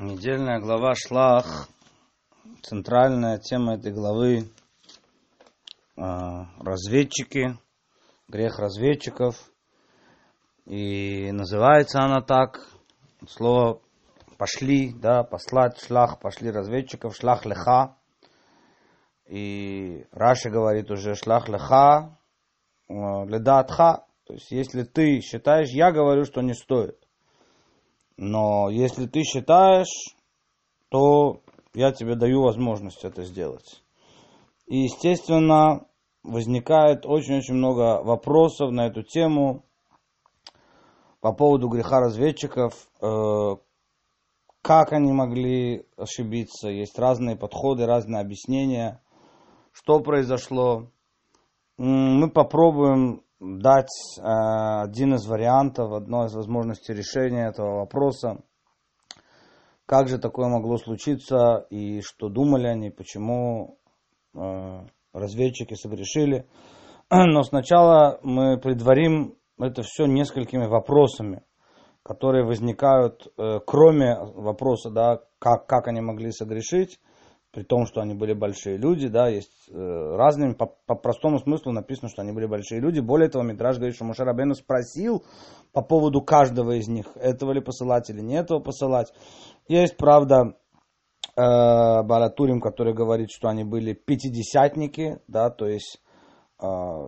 Недельная глава Шлах, центральная тема этой главы а, разведчики, грех разведчиков. И называется она так, слово пошли, да, послать, шлах, пошли разведчиков, шлах леха. И Раши говорит уже шлах леха, а, ледатха. То есть, если ты считаешь, я говорю, что не стоит. Но если ты считаешь, то я тебе даю возможность это сделать. И, естественно, возникает очень-очень много вопросов на эту тему по поводу греха разведчиков, э, как они могли ошибиться, есть разные подходы, разные объяснения, что произошло. Мы попробуем дать э, один из вариантов, одной из возможностей решения этого вопроса. Как же такое могло случиться и что думали они, почему э, разведчики согрешили. Но сначала мы предварим это все несколькими вопросами, которые возникают, э, кроме вопроса, да, как, как они могли согрешить, при том, что они были большие люди, да, есть э, разными, по, по простому смыслу написано, что они были большие люди. Более того, Мидраж говорит, что Абену спросил по поводу каждого из них, этого ли посылать или не этого посылать. Есть, правда, э, Баратурим, который говорит, что они были пятидесятники, да, то есть э,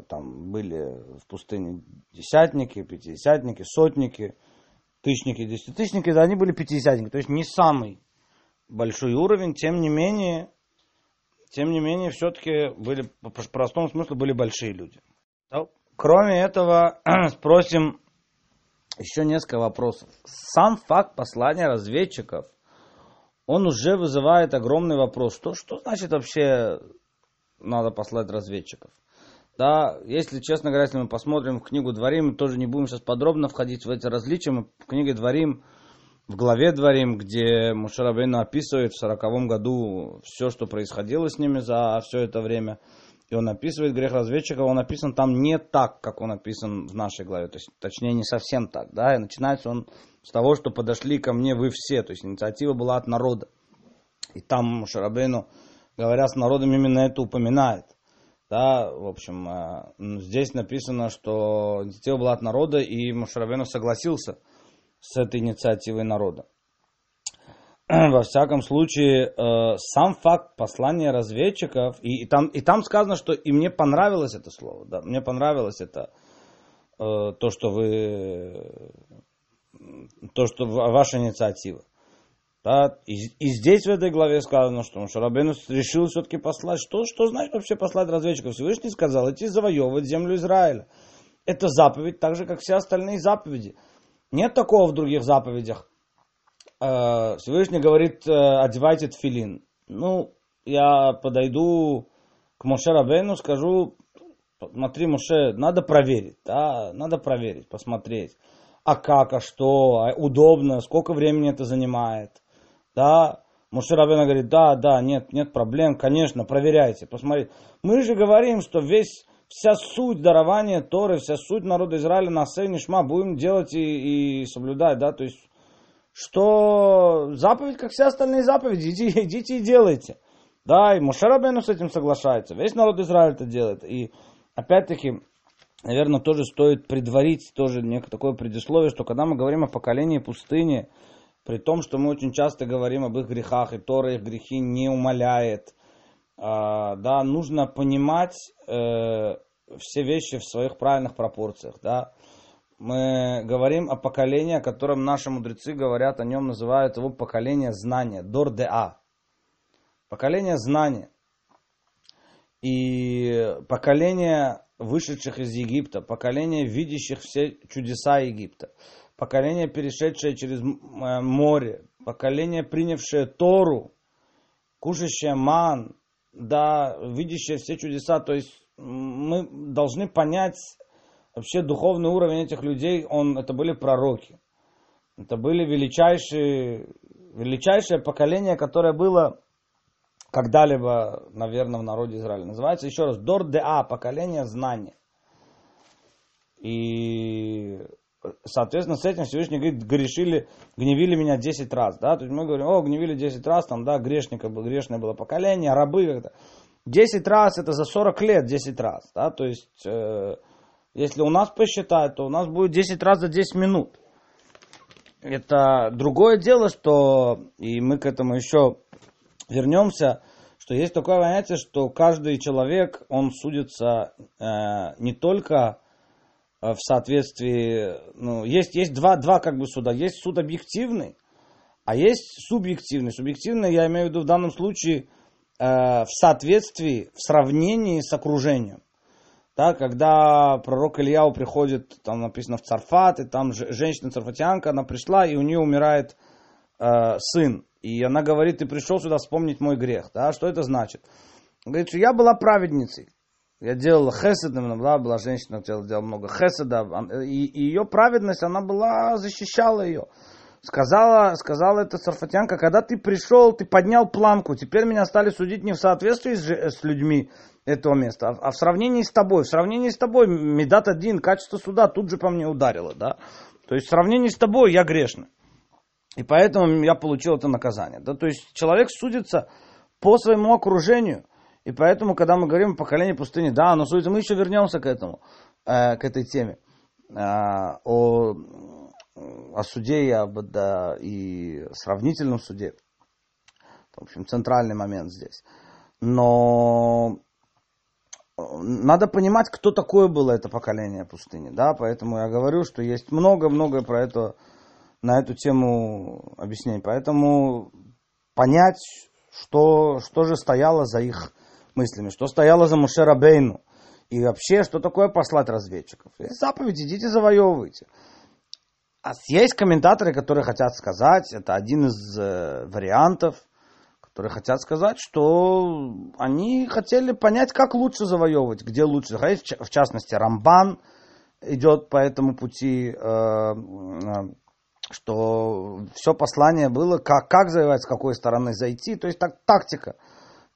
там были в пустыне десятники, пятидесятники, сотники, тысячники, десятитысячники, да, они были пятидесятники, то есть не самый большой уровень, тем не менее, тем не менее, все-таки были, по простому смыслу, были большие люди. Кроме этого, спросим еще несколько вопросов. Сам факт послания разведчиков, он уже вызывает огромный вопрос. Что, что значит вообще надо послать разведчиков? Да, если, честно говоря, если мы посмотрим в книгу Дворим, мы тоже не будем сейчас подробно входить в эти различия, мы в книге Дворим в главе Дворим, где Мушарабейну описывает в сороковом году все, что происходило с ними за все это время. И он описывает грех разведчиков, он описан там не так, как он описан в нашей главе. То есть, точнее, не совсем так. Да? И начинается он с того, что подошли ко мне вы все. То есть, инициатива была от народа. И там Мушарабейну, говоря с народом, именно это упоминает. Да, в общем, э, здесь написано, что инициатива была от народа, и Мушарабейну согласился – с этой инициативой народа. Во всяком случае, э, сам факт послания разведчиков, и, и, там, и там сказано, что и мне понравилось это слово, да, мне понравилось это, э, то, что вы, то, что ваша инициатива. Да, и, и здесь в этой главе сказано, что Шарабену решил все-таки послать. Что, что значит вообще послать разведчиков? Всевышний сказал идти завоевывать землю Израиля. Это заповедь, так же, как все остальные заповеди. Нет такого в других заповедях. Э, Всевышний говорит, э, одевайте тфилин. Ну, я подойду к Моше Рабейну, скажу, смотри, Моше, надо проверить, да, надо проверить, посмотреть. А как, а что, а удобно, сколько времени это занимает, да. Моше Рабейну говорит, да, да, нет, нет проблем, конечно, проверяйте, посмотрите. Мы же говорим, что весь вся суть дарования Торы, вся суть народа Израиля на Нишма будем делать и, и соблюдать, да, то есть, что заповедь, как все остальные заповеди, идите, идите и делайте. Да, и Мушарабену с этим соглашается, весь народ Израиля это делает. И опять-таки, наверное, тоже стоит предварить тоже некое такое предисловие, что когда мы говорим о поколении пустыни, при том, что мы очень часто говорим об их грехах, и Тора их грехи не умаляет – да, нужно понимать э, все вещи в своих правильных пропорциях, да. Мы говорим о поколении, о котором наши мудрецы говорят, о нем называют его поколение знания, дор де а. Поколение знания. И поколение вышедших из Египта, поколение видящих все чудеса Египта, поколение, перешедшее через э, море, поколение, принявшее Тору, кушающее ман, да, видящие все чудеса. То есть мы должны понять вообще духовный уровень этих людей. Он, это были пророки. Это были величайшие, величайшее поколение, которое было когда-либо, наверное, в народе Израиля. Называется еще раз Дор де А, поколение знания. И соответственно, с этим Всевышний говорит, грешили, гневили меня 10 раз, да, то есть мы говорим, о, гневили 10 раз, там, да, грешника, грешное было поколение, рабы как-то. 10 раз это за 40 лет 10 раз, да, то есть, э, если у нас посчитать, то у нас будет 10 раз за 10 минут. Это другое дело, что, и мы к этому еще вернемся, что есть такое понятие, что каждый человек, он судится э, не только в соответствии, ну, есть, есть два, два как бы суда. Есть суд объективный, а есть субъективный. Субъективный, я имею в виду в данном случае э, в соответствии, в сравнении с окружением. Да, когда пророк Ильяу приходит, там написано в Царфат, и там женщина-царфатянка, она пришла, и у нее умирает э, сын. И она говорит, ты пришел сюда вспомнить мой грех. Да? Что это значит? Говорит, что я была праведницей. Я делала хесед, была, была женщина, делала, делала много хеседа, и, и ее праведность, она была, защищала ее. Сказала, сказала эта сарфатянка, когда ты пришел, ты поднял планку, теперь меня стали судить не в соответствии с, с людьми этого места, а, а в сравнении с тобой. В сравнении с тобой Медат один, качество суда тут же по мне ударило, да. То есть в сравнении с тобой я грешный. И поэтому я получил это наказание. Да? То есть человек судится по своему окружению. И поэтому, когда мы говорим о поколении пустыни, да, но судится, мы еще вернемся к этому, э, к этой теме, э, о, о суде и, об, да, и сравнительном суде. В общем, центральный момент здесь. Но надо понимать, кто такое было это поколение пустыни, да, поэтому я говорю, что есть много-много про это, на эту тему объяснений. Поэтому понять, что, что же стояло за их мыслями, что стояло за Муше Рабейну. И вообще, что такое послать разведчиков? Есть заповедь, идите завоевывайте. А есть комментаторы, которые хотят сказать, это один из э, вариантов, которые хотят сказать, что они хотели понять, как лучше завоевывать, где лучше. В частности, Рамбан идет по этому пути, э, э, что все послание было, как, как завоевать, с какой стороны зайти, то есть так, тактика.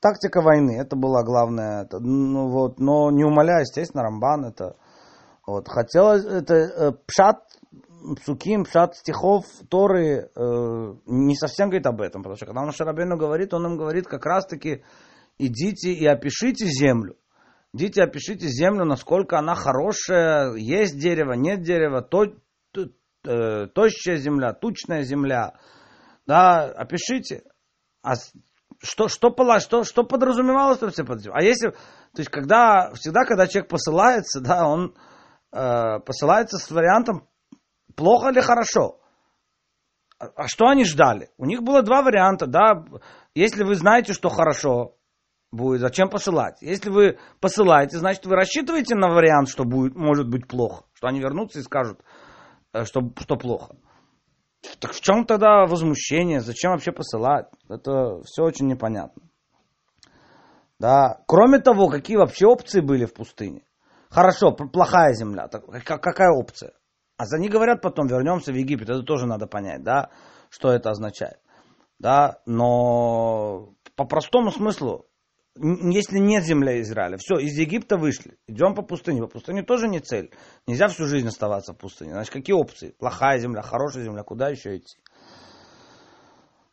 Тактика войны, это была главная. Это, ну, вот, но не умоляя, естественно, Рамбан это... Вот, хотелось, это э, пшат, псуким, пшат стихов Торы э, не совсем говорит об этом, потому что когда он Шарабейну говорит, он им говорит как раз-таки идите и опишите землю. Идите, опишите землю, насколько она хорошая, есть дерево, нет дерева, то, то, э, тощая земля, тучная земля. Да, опишите. А что, что, что, что подразумевалось под этим? А если, то есть, когда, всегда, когда человек посылается, да, он э, посылается с вариантом плохо или хорошо. А, а что они ждали? У них было два варианта, да. Если вы знаете, что хорошо будет, зачем посылать? Если вы посылаете, значит, вы рассчитываете на вариант, что будет, может быть плохо, что они вернутся и скажут, э, что, что плохо. Так в чем тогда возмущение? Зачем вообще посылать? Это все очень непонятно. Да. Кроме того, какие вообще опции были в пустыне? Хорошо, плохая земля. Так, какая опция? А за них говорят потом, вернемся в Египет. Это тоже надо понять, да, что это означает. Да, но по простому смыслу, если нет земли Израиля, все, из Египта вышли, идем по пустыне. По пустыне тоже не цель. Нельзя всю жизнь оставаться в пустыне. Значит, какие опции? Плохая земля, хорошая земля, куда еще идти?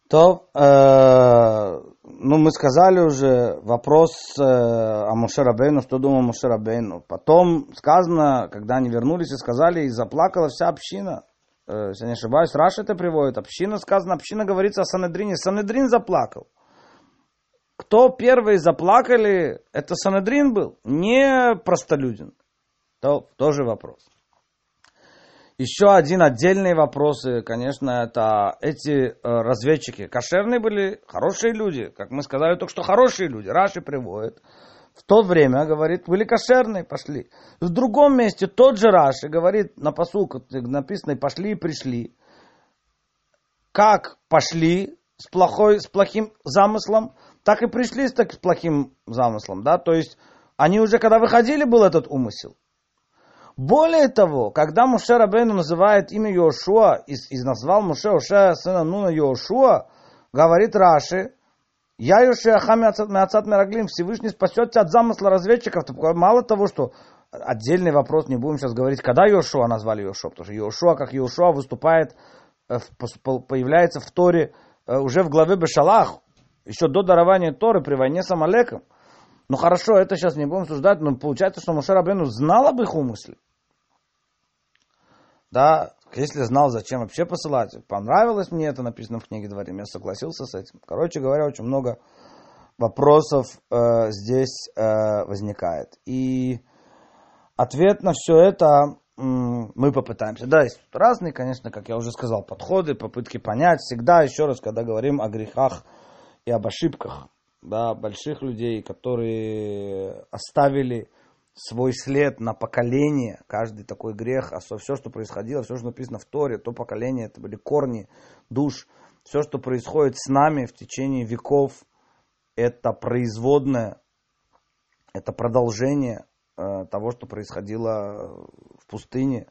То, э, ну, мы сказали уже вопрос э, о Моше Рабейну, что думал Моше Рабейну. Потом сказано, когда они вернулись и сказали, и заплакала вся община. Э, если не ошибаюсь, Раш это приводит. Община сказано, община говорится о Санедрине. Санедрин заплакал кто первые заплакали, это Санедрин был, не простолюдин. То тоже вопрос. Еще один отдельный вопрос, конечно, это эти э, разведчики. Кошерные были хорошие люди, как мы сказали только что хорошие люди. Раши приводит. В то время, говорит, были кошерные, пошли. В другом месте тот же Раши говорит, на посылку написано, пошли и пришли. Как пошли с, плохой, с плохим замыслом, так и пришли с, так, с плохим замыслом, да, то есть они уже, когда выходили, был этот умысел. Более того, когда Муше Рабейну называет имя Йошуа и, и назвал Муше Оше сына Нуна Йошуа, говорит Раши, я Йошуа Хами Ацат Мираглим, Всевышний спасет тебя от замысла разведчиков. Мало того, что отдельный вопрос, не будем сейчас говорить, когда Йошуа назвали Йошуа, потому что Йошуа, как Йошуа, выступает, э, появляется в Торе э, уже в главе Бешалах, еще до дарования Торы при войне с Амалеком. Ну хорошо, это сейчас не будем обсуждать, но получается, что Мушер Абену знал об их умысле. Да, если знал, зачем вообще посылать. Понравилось мне это, написано в книге Дворим, я согласился с этим. Короче говоря, очень много вопросов э, здесь э, возникает. И ответ на все это мы попытаемся. Да, есть разные, конечно, как я уже сказал, подходы, попытки понять. Всегда, еще раз, когда говорим о грехах и об ошибках, да, больших людей, которые оставили свой след на поколение, каждый такой грех, а все, что происходило, все, что написано в Торе, то поколение, это были корни душ, все, что происходит с нами в течение веков, это производное, это продолжение э, того, что происходило в пустыне.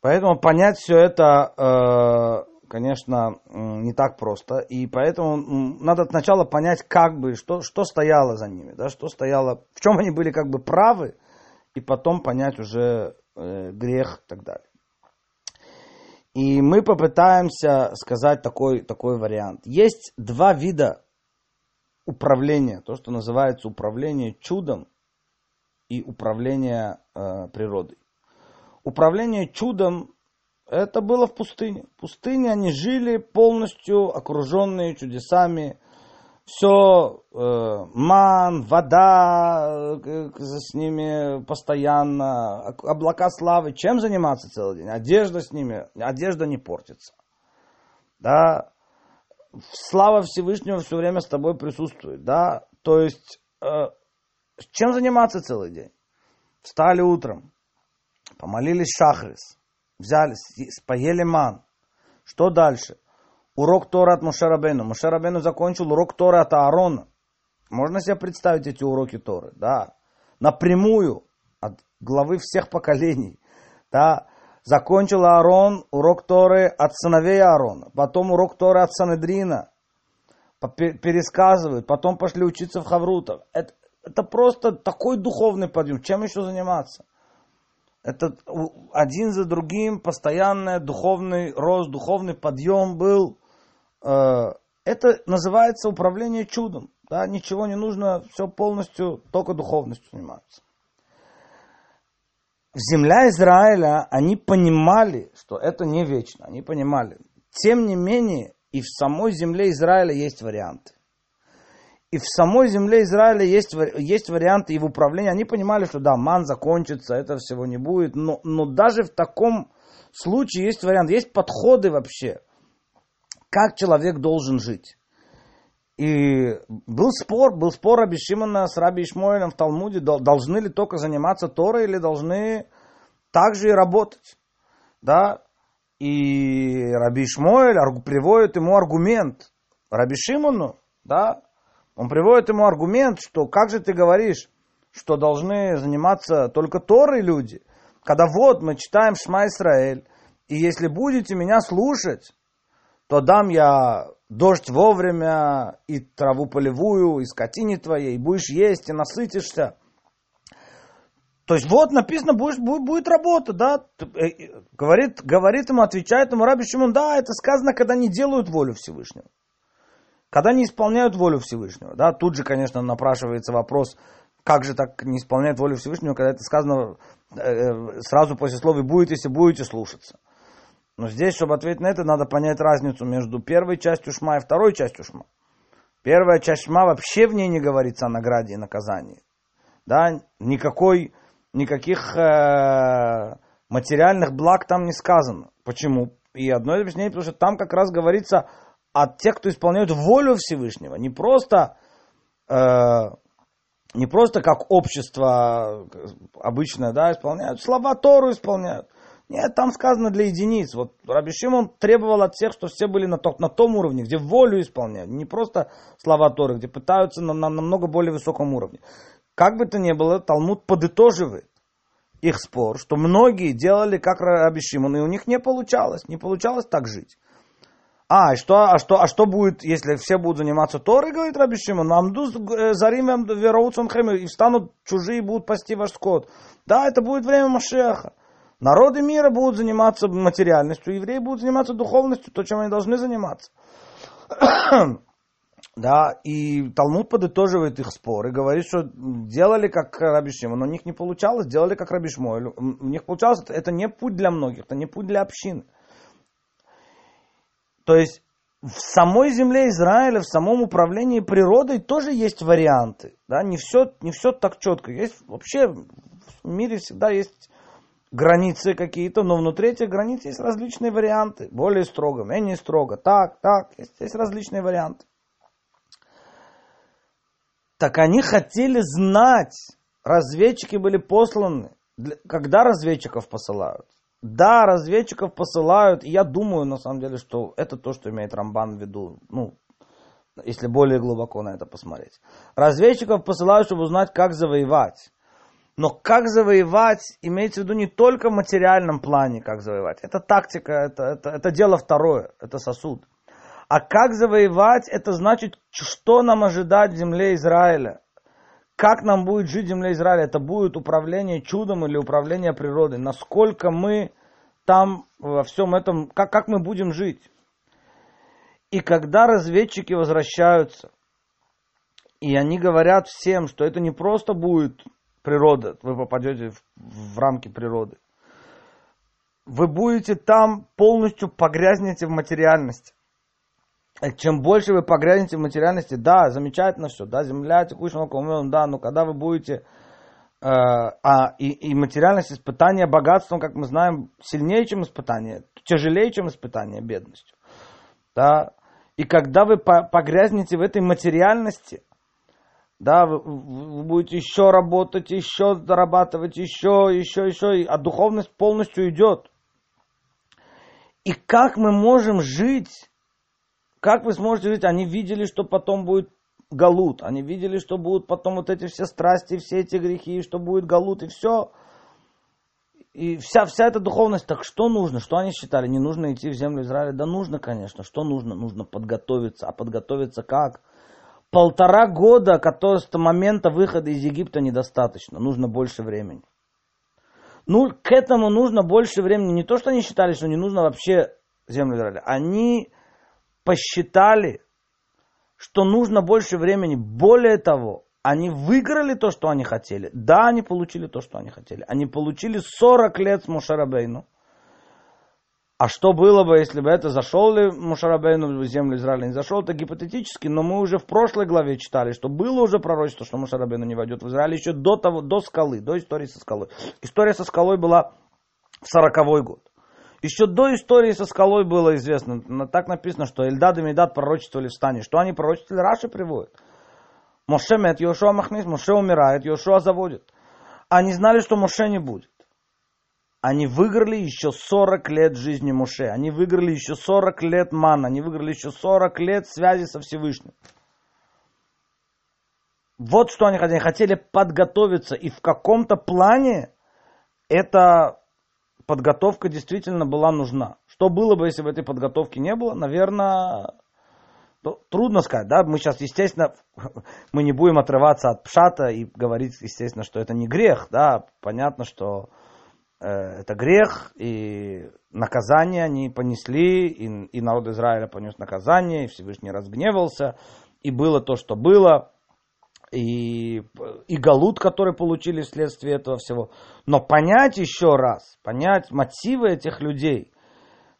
Поэтому понять все это, э, конечно, не так просто. И поэтому надо сначала понять, как бы, что, что стояло за ними, да, что стояло, в чем они были как бы правы, и потом понять уже э, грех и так далее. И мы попытаемся сказать такой, такой вариант. Есть два вида управление, то, что называется управление чудом и управление э, природой. Управление чудом это было в пустыне. В пустыне они жили полностью окруженные чудесами. Все, э, ман, вода э, с ними постоянно, облака славы. Чем заниматься целый день? Одежда с ними, одежда не портится. Да, слава Всевышнего все время с тобой присутствует, да, то есть э, чем заниматься целый день? Встали утром, помолились шахрис, взяли, поели ман. Что дальше? Урок Тора от Мушарабену. Мушарабену закончил урок Тора от Аарона. Можно себе представить эти уроки Торы? Да. Напрямую от главы всех поколений. Да. Закончил Аарон урок Торы от сыновей Аарона, потом урок Торы от Санедрина, пересказывают, потом пошли учиться в Хаврутах. Это, это просто такой духовный подъем. Чем еще заниматься? Это один за другим постоянный духовный рост, духовный подъем был. Э, это называется управление чудом. Да, ничего не нужно, все полностью только духовностью заниматься земля Израиля, они понимали, что это не вечно, они понимали. Тем не менее, и в самой земле Израиля есть варианты. И в самой земле Израиля есть, есть варианты и в управлении. Они понимали, что да, ман закончится, это всего не будет. Но, но даже в таком случае есть вариант, есть подходы вообще, как человек должен жить. И был спор, был спор Раби Шимона с Раби Ишмоэлем в Талмуде, должны ли только заниматься Торой или должны также и работать. Да? И Раби Ишмоэль приводит ему аргумент. Раби Шимону, да, он приводит ему аргумент, что как же ты говоришь, что должны заниматься только Торой люди, когда вот мы читаем Шма Исраэль, и если будете меня слушать, то дам я дождь вовремя, и траву полевую, и скотине твоей, и будешь есть, и насытишься. То есть вот написано, будешь, будет, будет работа, да, э, говорит, говорит ему, отвечает ему Раби Шимон, да, это сказано, когда не делают волю Всевышнего. Когда не исполняют волю Всевышнего, да, тут же, конечно, напрашивается вопрос, как же так не исполняют волю Всевышнего, когда это сказано э, э сразу после слова «будет, если будете слушаться». Но здесь, чтобы ответить на это, надо понять разницу между первой частью шма и второй частью шма. Первая часть шма вообще в ней не говорится о награде и наказании. Да, никакой, никаких э, материальных благ там не сказано. Почему? И одно из объяснений, потому что там как раз говорится о тех, кто исполняют волю Всевышнего. Не просто, э, не просто как общество обычное, да, исполняют, слова Тору исполняют. Нет, там сказано для единиц. Вот Раби Шимон требовал от всех, что все были на, то, на том уровне, где волю исполняют. Не просто слова Торы, где пытаются на, на намного более высоком уровне. Как бы то ни было, Талмуд подытоживает их спор, что многие делали как Раби и у них не получалось. Не получалось так жить. А, что, а, что, а что будет, если все будут заниматься Торой, говорит Раби Шимон, «Мамду зарим вероутсон хэмэ, и встанут чужие и будут пасти ваш скот. Да, это будет время Машеха. Народы мира будут заниматься материальностью, евреи будут заниматься духовностью, то, чем они должны заниматься. Да, и Талмуд подытоживает их спор и говорит, что делали как Раби Шимон, у них не получалось, делали как Раби Шмуэль. У них получалось, это не путь для многих, это не путь для общины. То есть в самой земле Израиля, в самом управлении природой тоже есть варианты. Да? Не, все, не все так четко. Есть, вообще в мире всегда есть границы какие-то, но внутри этих границ есть различные варианты. Более строго, менее строго, так, так. Есть, есть различные варианты. Так они хотели знать. Разведчики были посланы. Когда разведчиков посылают? Да, разведчиков посылают. И я думаю, на самом деле, что это то, что имеет Рамбан в виду. Ну, если более глубоко на это посмотреть. Разведчиков посылают, чтобы узнать, как завоевать. Но как завоевать, имеется в виду не только в материальном плане, как завоевать. Это тактика, это, это, это дело второе, это сосуд. А как завоевать, это значит, что нам ожидать в земле Израиля. Как нам будет жить в земле Израиля? Это будет управление чудом или управление природой. Насколько мы там во всем этом, как, как мы будем жить. И когда разведчики возвращаются, и они говорят всем, что это не просто будет природа, вы попадете в, в рамки природы. Вы будете там полностью погрязнете в материальности чем больше вы погрязнете в материальности, да, замечательно все, да, земля, текущий молоком, да, но когда вы будете, э, а, и, и материальность испытания богатством, как мы знаем, сильнее, чем испытание, тяжелее, чем испытание бедностью, да, и когда вы погрязнете в этой материальности, да, вы, вы будете еще работать, еще зарабатывать, еще, еще, еще, а духовность полностью идет. И как мы можем жить как вы сможете жить? Они видели, что потом будет галут. Они видели, что будут потом вот эти все страсти, все эти грехи, что будет галут, и все. И вся, вся эта духовность, так что нужно? Что они считали? Не нужно идти в землю Израиля? Да нужно, конечно. Что нужно? Нужно подготовиться. А подготовиться как? Полтора года, которые с момента выхода из Египта недостаточно. Нужно больше времени. Ну, к этому нужно больше времени. Не то, что они считали, что не нужно вообще землю Израиля. Они посчитали, что нужно больше времени. Более того, они выиграли то, что они хотели. Да, они получили то, что они хотели. Они получили 40 лет с Мушарабейну. А что было бы, если бы это зашел ли Мушарабейну в землю Израиля? Не зашел, это гипотетически, но мы уже в прошлой главе читали, что было уже пророчество, что Мушарабейну не войдет в Израиль еще до, того, до скалы, до истории со скалой. История со скалой была в сороковой год. Еще до истории со скалой было известно, так написано, что Эльдад и Медад пророчествовали в стане. Что они пророчествовали, Раши приводит. Моше мет, Йошуа махнис, Моше умирает, Йошуа заводит. Они знали, что Моше не будет. Они выиграли еще 40 лет жизни Моше. Они выиграли еще 40 лет мана. Они выиграли еще 40 лет связи со Всевышним. Вот что они хотели. Они хотели подготовиться. И в каком-то плане это подготовка действительно была нужна. Что было бы, если бы этой подготовки не было? Наверное, ну, трудно сказать, да, мы сейчас, естественно, мы не будем отрываться от пшата и говорить, естественно, что это не грех, да, понятно, что э, это грех, и наказание они понесли, и, и народ Израиля понес наказание, и Всевышний разгневался, и было то, что было, и, и галут, который получили вследствие этого всего. Но понять еще раз, понять мотивы этих людей,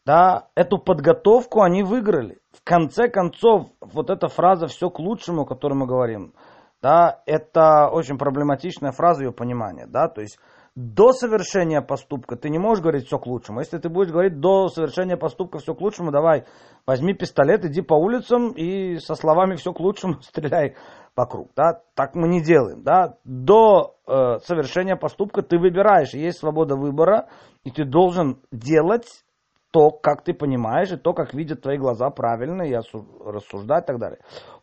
да, эту подготовку они выиграли. В конце концов, вот эта фраза «все к лучшему», о которой мы говорим, да, это очень проблематичная фраза ее понимания, да, то есть до совершения поступка ты не можешь говорить все к лучшему. Если ты будешь говорить до совершения поступка все к лучшему, давай, возьми пистолет, иди по улицам и со словами все к лучшему стреляй вокруг. Да? Так мы не делаем. Да? До э, совершения поступка ты выбираешь. Есть свобода выбора, и ты должен делать то, как ты понимаешь, и то, как видят твои глаза правильно, и рассуждать и так далее.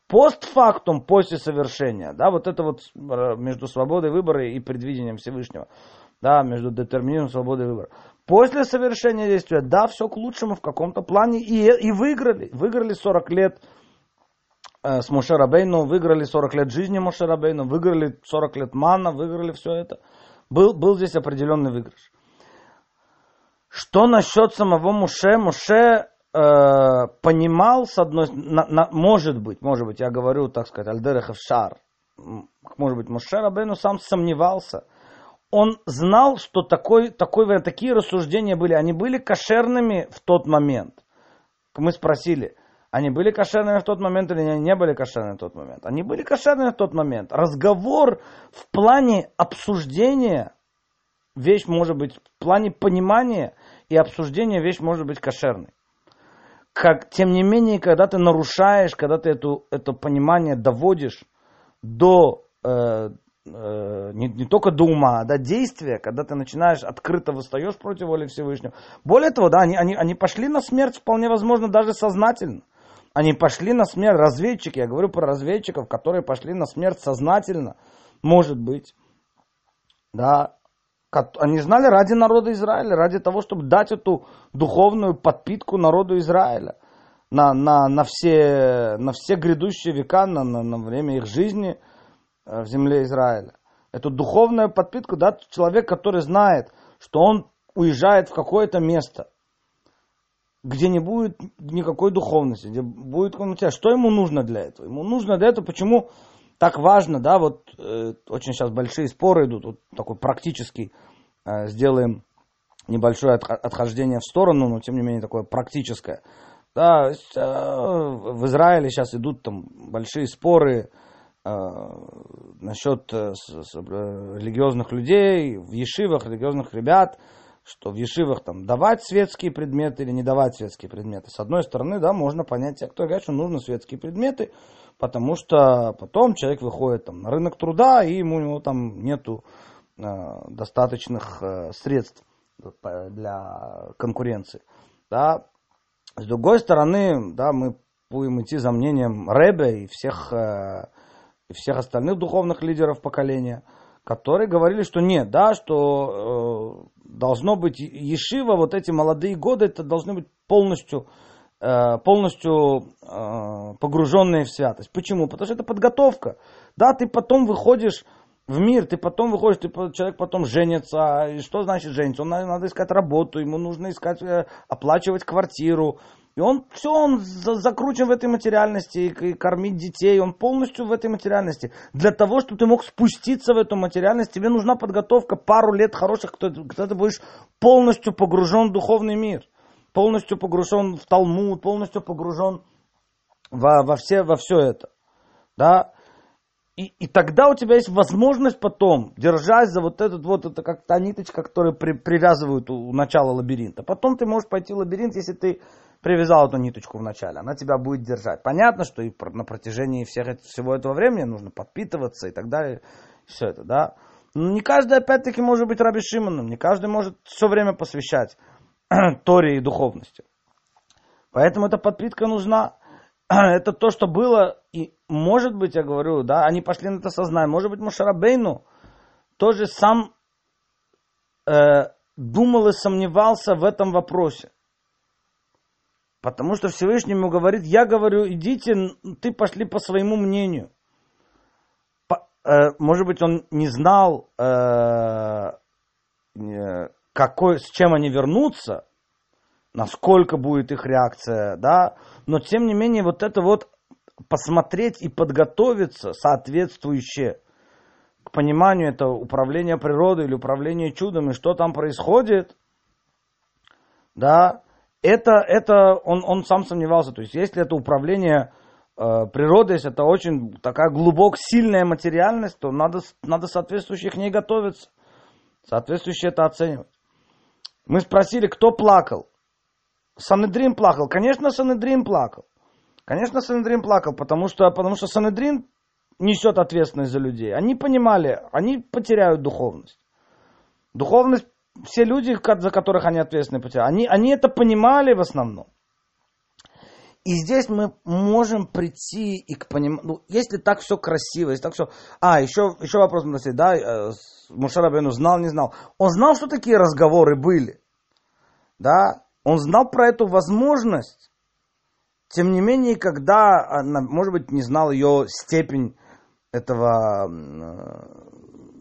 Постфактум, после совершения, да, вот это вот э, между свободой выбора и предвидением Всевышнего, да, между детерминизмом свободы выбора. После совершения действия, да, все к лучшему в каком-то плане. И, и выиграли. Выиграли 40 лет э, с Мушерабейну, выиграли 40 лет жизни Мушерабейну, выиграли 40 лет мана, выиграли все это. Был, был здесь определенный выигрыш. Что насчет самого Муше? Муше э, понимал, с одной на, на, может быть, может быть, я говорю, так сказать, Альдерехов Шар, может быть, Муше Рабейну сам сомневался. Он знал, что такой, такой, такие рассуждения были, они были кошерными в тот момент. Мы спросили, они были кошерными в тот момент или они не были кошерными в тот момент? Они были кошерными в тот момент. Разговор в плане обсуждения, вещь может быть, в плане понимания и обсуждения вещь может быть кошерной как, тем не менее, когда ты нарушаешь, когда ты эту, это понимание доводишь до, э, не, не только до ума, а до действия, когда ты начинаешь открыто восстаешь против воли Всевышнего. Более того, да, они, они, они пошли на смерть вполне возможно даже сознательно. Они пошли на смерть, разведчики, я говорю про разведчиков, которые пошли на смерть сознательно, может быть. Да, они знали ради народа Израиля, ради того, чтобы дать эту духовную подпитку народу Израиля на, на, на, все, на все грядущие века, на, на, на время их жизни э, в земле Израиля. Эту духовную подпитку дать человек, который знает, что он уезжает в какое-то место, где не будет никакой духовности, где будет что ему нужно для этого? Ему нужно для этого, почему так важно, да, вот э, очень сейчас большие споры идут, вот такой практический, э, сделаем небольшое от, отхождение в сторону, но тем не менее такое практическое. Да, э, в Израиле сейчас идут там большие споры э, насчет э, с, с, э, религиозных людей, в ешивах религиозных ребят, что в ешивах там давать светские предметы или не давать светские предметы. С одной стороны, да, можно понять те, кто говорит, что нужно светские предметы, потому что потом человек выходит там, на рынок труда, и ему, у него там нету э, достаточных э, средств для конкуренции. Да. С другой стороны, да, мы будем идти за мнением Ребе и всех, э, и всех остальных духовных лидеров поколения, которые говорили, что нет, да, что э, должно быть Ешива, вот эти молодые годы, это должны быть полностью Э, полностью э, погруженные в святость. Почему? Потому что это подготовка. Да, ты потом выходишь в мир, ты потом выходишь, ты, человек потом женится. И что значит жениться? Он надо искать работу, ему нужно искать, э, оплачивать квартиру. И он все, он закручен в этой материальности, и, и кормить детей, он полностью в этой материальности. Для того, чтобы ты мог спуститься в эту материальность, тебе нужна подготовка, пару лет хороших, когда ты будешь полностью погружен в духовный мир полностью погружен в Талмуд, полностью погружен во, во, все, во все это. Да? И, и тогда у тебя есть возможность потом, держась за вот этот вот, это как та ниточка, которую при, привязывают у, у начала лабиринта. Потом ты можешь пойти в лабиринт, если ты привязал эту ниточку в начале, она тебя будет держать. Понятно, что и на протяжении всех, всего этого времени нужно подпитываться и так далее. Все это, да. Но не каждый, опять-таки, может быть Раби Шимоном, не каждый может все время посвящать Торе и духовности. Поэтому эта подпитка нужна. Это то, что было, и может быть, я говорю, да, они пошли на это сознание. Может быть, Мушарабейну тоже сам э, думал и сомневался в этом вопросе. Потому что Всевышний ему говорит, я говорю, идите, ты пошли по своему мнению. По, э, может быть, он не знал, э, какой, с чем они вернутся, насколько будет их реакция, да, но тем не менее вот это вот посмотреть и подготовиться соответствующе к пониманию это управления природой или управления чудом и что там происходит, да, это, это он, он сам сомневался. То есть, если это управление э, природой, если это очень такая глубок, сильная материальность, то надо, надо соответствующе к ней готовиться, соответствующе это оценивать. Мы спросили, кто плакал. Санедрин плакал. Конечно, Санедрин плакал. Конечно, Санедрин плакал, потому что, потому что Санедрин несет ответственность за людей. Они понимали, они потеряют духовность. Духовность, все люди, за которых они ответственны, потеряют, они, они это понимали в основном. И здесь мы можем прийти и к пониманию, ну, если так все красиво, если так все... А, еще, еще вопрос, да, э, Мушарабену знал, не знал. Он знал, что такие разговоры были. да, он знал про эту возможность. Тем не менее, когда, она, может быть, не знал ее степень этого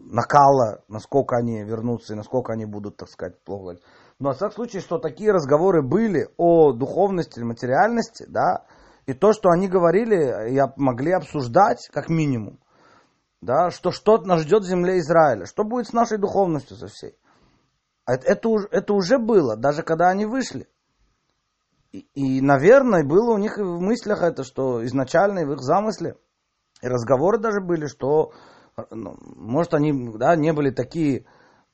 накала, насколько они вернутся и насколько они будут, так сказать, плохо. Но, в всяком случае, что такие разговоры были о духовности материальности, да, и то, что они говорили, я могли обсуждать, как минимум, да, что что-то нас ждет в земле Израиля, что будет с нашей духовностью со всей. Это, это, это уже было, даже когда они вышли. И, и, наверное, было у них в мыслях это, что изначально в их замысле, и разговоры даже были, что, может, они да, не были такие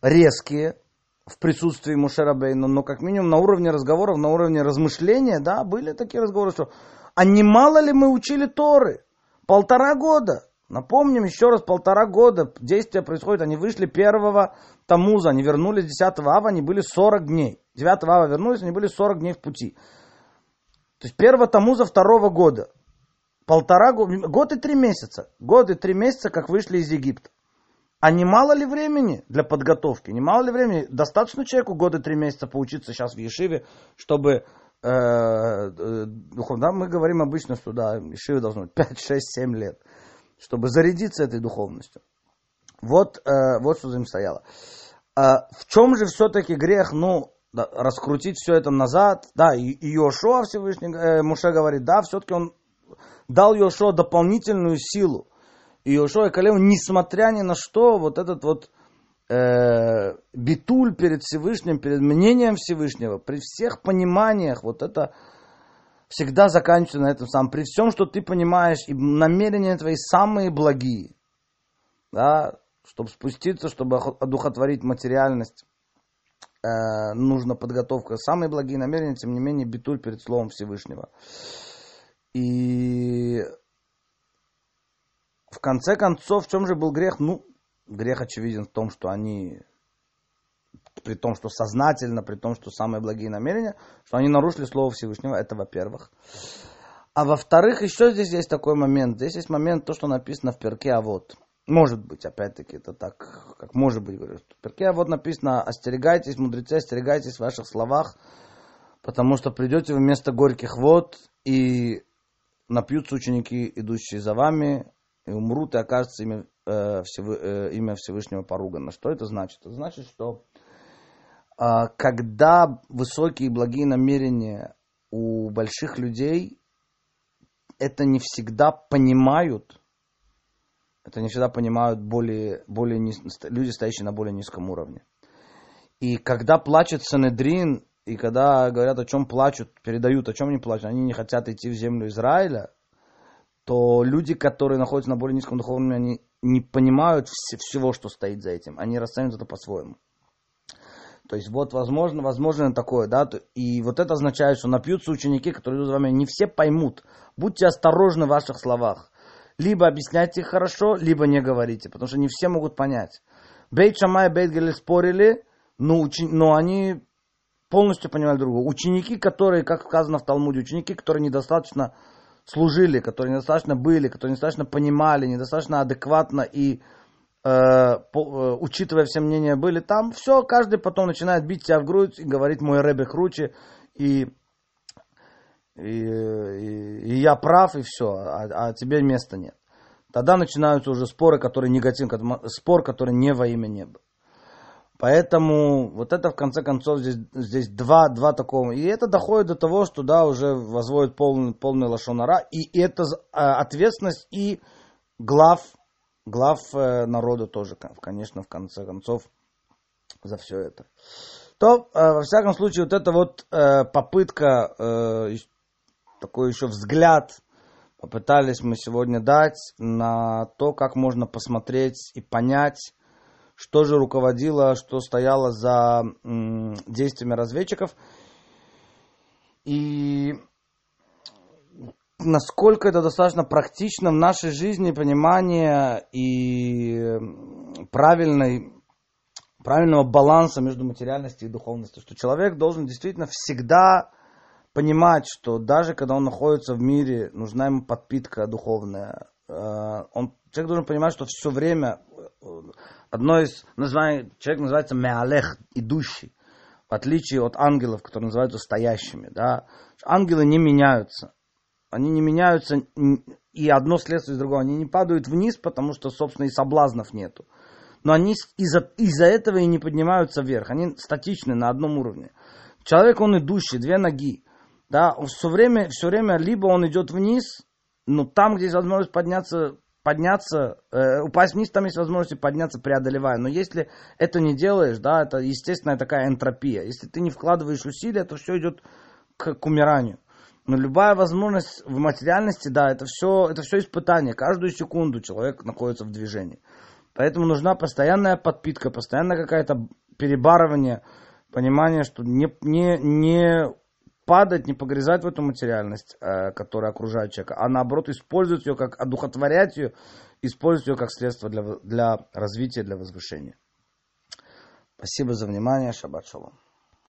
резкие в присутствии Мушерабейна, но как минимум на уровне разговоров, на уровне размышления, да, были такие разговоры, что а не мало ли мы учили Торы? Полтора года. Напомним еще раз, полтора года действия происходят. Они вышли первого Тамуза, они вернулись 10 ава, они были 40 дней. 9 ава вернулись, они были 40 дней в пути. То есть первого Тамуза второго года. Полтора года, год и три месяца. Год и три месяца, как вышли из Египта. А не мало ли времени для подготовки? Не мало ли времени? Достаточно человеку года три месяца поучиться сейчас в Ешиве, чтобы э, э, да, мы говорим обычно, что да, Ешиве должно быть 5, 6, 7 лет, чтобы зарядиться этой духовностью. Вот, э, вот что за ним стояло. А в чем же все-таки грех, ну, раскрутить все это назад, да, и, и Йошуа Всевышний, э, Муше говорит, да, все-таки он дал Йошуа дополнительную силу. И Йошуа и Калев, несмотря ни на что, вот этот вот э, битуль перед Всевышним, перед мнением Всевышнего, при всех пониманиях, вот это всегда заканчивается на этом самом. При всем, что ты понимаешь, и намерения твои самые благие, да, чтобы спуститься, чтобы одухотворить материальность, э, нужна подготовка. Самые благие намерения, тем не менее, битуль перед Словом Всевышнего. И в конце концов, в чем же был грех? Ну, грех очевиден в том, что они, при том, что сознательно, при том, что самые благие намерения, что они нарушили Слово Всевышнего, это во-первых. А во-вторых, еще здесь есть такой момент. Здесь есть момент, то, что написано в перке, а вот. Может быть, опять-таки, это так, как может быть, говорю. В перке, а вот написано, остерегайтесь, мудрецы, остерегайтесь в ваших словах, потому что придете в место горьких вод, и напьются ученики, идущие за вами, и умрут, и окажется имя, э, Всевы, э, имя Всевышнего поругано. Что это значит? Это значит, что э, когда высокие благие намерения у больших людей, это не всегда понимают, это не всегда понимают более, более низ, люди, стоящие на более низком уровне. И когда плачет Санедрин, и когда говорят, о чем плачут, передают, о чем они плачут, они не хотят идти в землю Израиля, то люди, которые находятся на более низком духовном уровне, они не понимают всего, что стоит за этим. Они расценивают это по-своему. То есть вот возможно, возможно такое, да, и вот это означает, что напьются ученики, которые идут за вами, не все поймут. Будьте осторожны в ваших словах. Либо объясняйте их хорошо, либо не говорите, потому что не все могут понять. Бейт Шамай и Бейт Гелель спорили, но, учи... но они полностью понимали друг. Ученики, которые, как сказано в Талмуде, ученики, которые недостаточно служили, которые недостаточно были, которые недостаточно понимали, недостаточно адекватно и э, по, э, учитывая все мнения были там, все, каждый потом начинает бить себя в грудь и говорить, мой Рэбе круче, и, и, и, и я прав, и все, а, а тебе места нет. Тогда начинаются уже споры, которые негативны, спор, который не во имя неба. Поэтому вот это в конце концов здесь, здесь два, два такого. И это доходит до того, что да, уже возводит полный, полный лошонара. И это э, ответственность и глав, глав э, народа тоже, конечно, в конце концов, за все это. То, э, во всяком случае, вот эта вот э, попытка, такой еще взгляд, попытались мы сегодня дать на то, как можно посмотреть и понять, что же руководило, что стояло за действиями разведчиков. И насколько это достаточно практично в нашей жизни понимание и правильной, правильного баланса между материальностью и духовностью. Что человек должен действительно всегда понимать, что даже когда он находится в мире, нужна ему подпитка духовная. Э, он, человек должен понимать, что все время одно из названий, человек называется меалех, идущий. в отличие от ангелов, которые называются стоящими, да, ангелы не меняются. Они не меняются, и одно следствие из другого. Они не падают вниз, потому что, собственно, и соблазнов нету. Но они из-за из этого и не поднимаются вверх. Они статичны на одном уровне. Человек, он идущий, две ноги. Да, все время, все время либо он идет вниз, но там, где есть возможность подняться, подняться, э, упасть вниз, там есть возможность подняться, преодолевая. Но если это не делаешь, да, это естественная такая энтропия. Если ты не вкладываешь усилия, то все идет к, к умиранию. Но любая возможность в материальности, да, это все, это все испытание. Каждую секунду человек находится в движении. Поэтому нужна постоянная подпитка, постоянно какая-то перебарывание, понимание, что не, не, не падать, не погрязать в эту материальность, э, которая окружает человека, а наоборот использовать ее как, одухотворять ее, использовать ее как средство для, для развития, для возвышения. Спасибо за внимание. Шаббат шалом.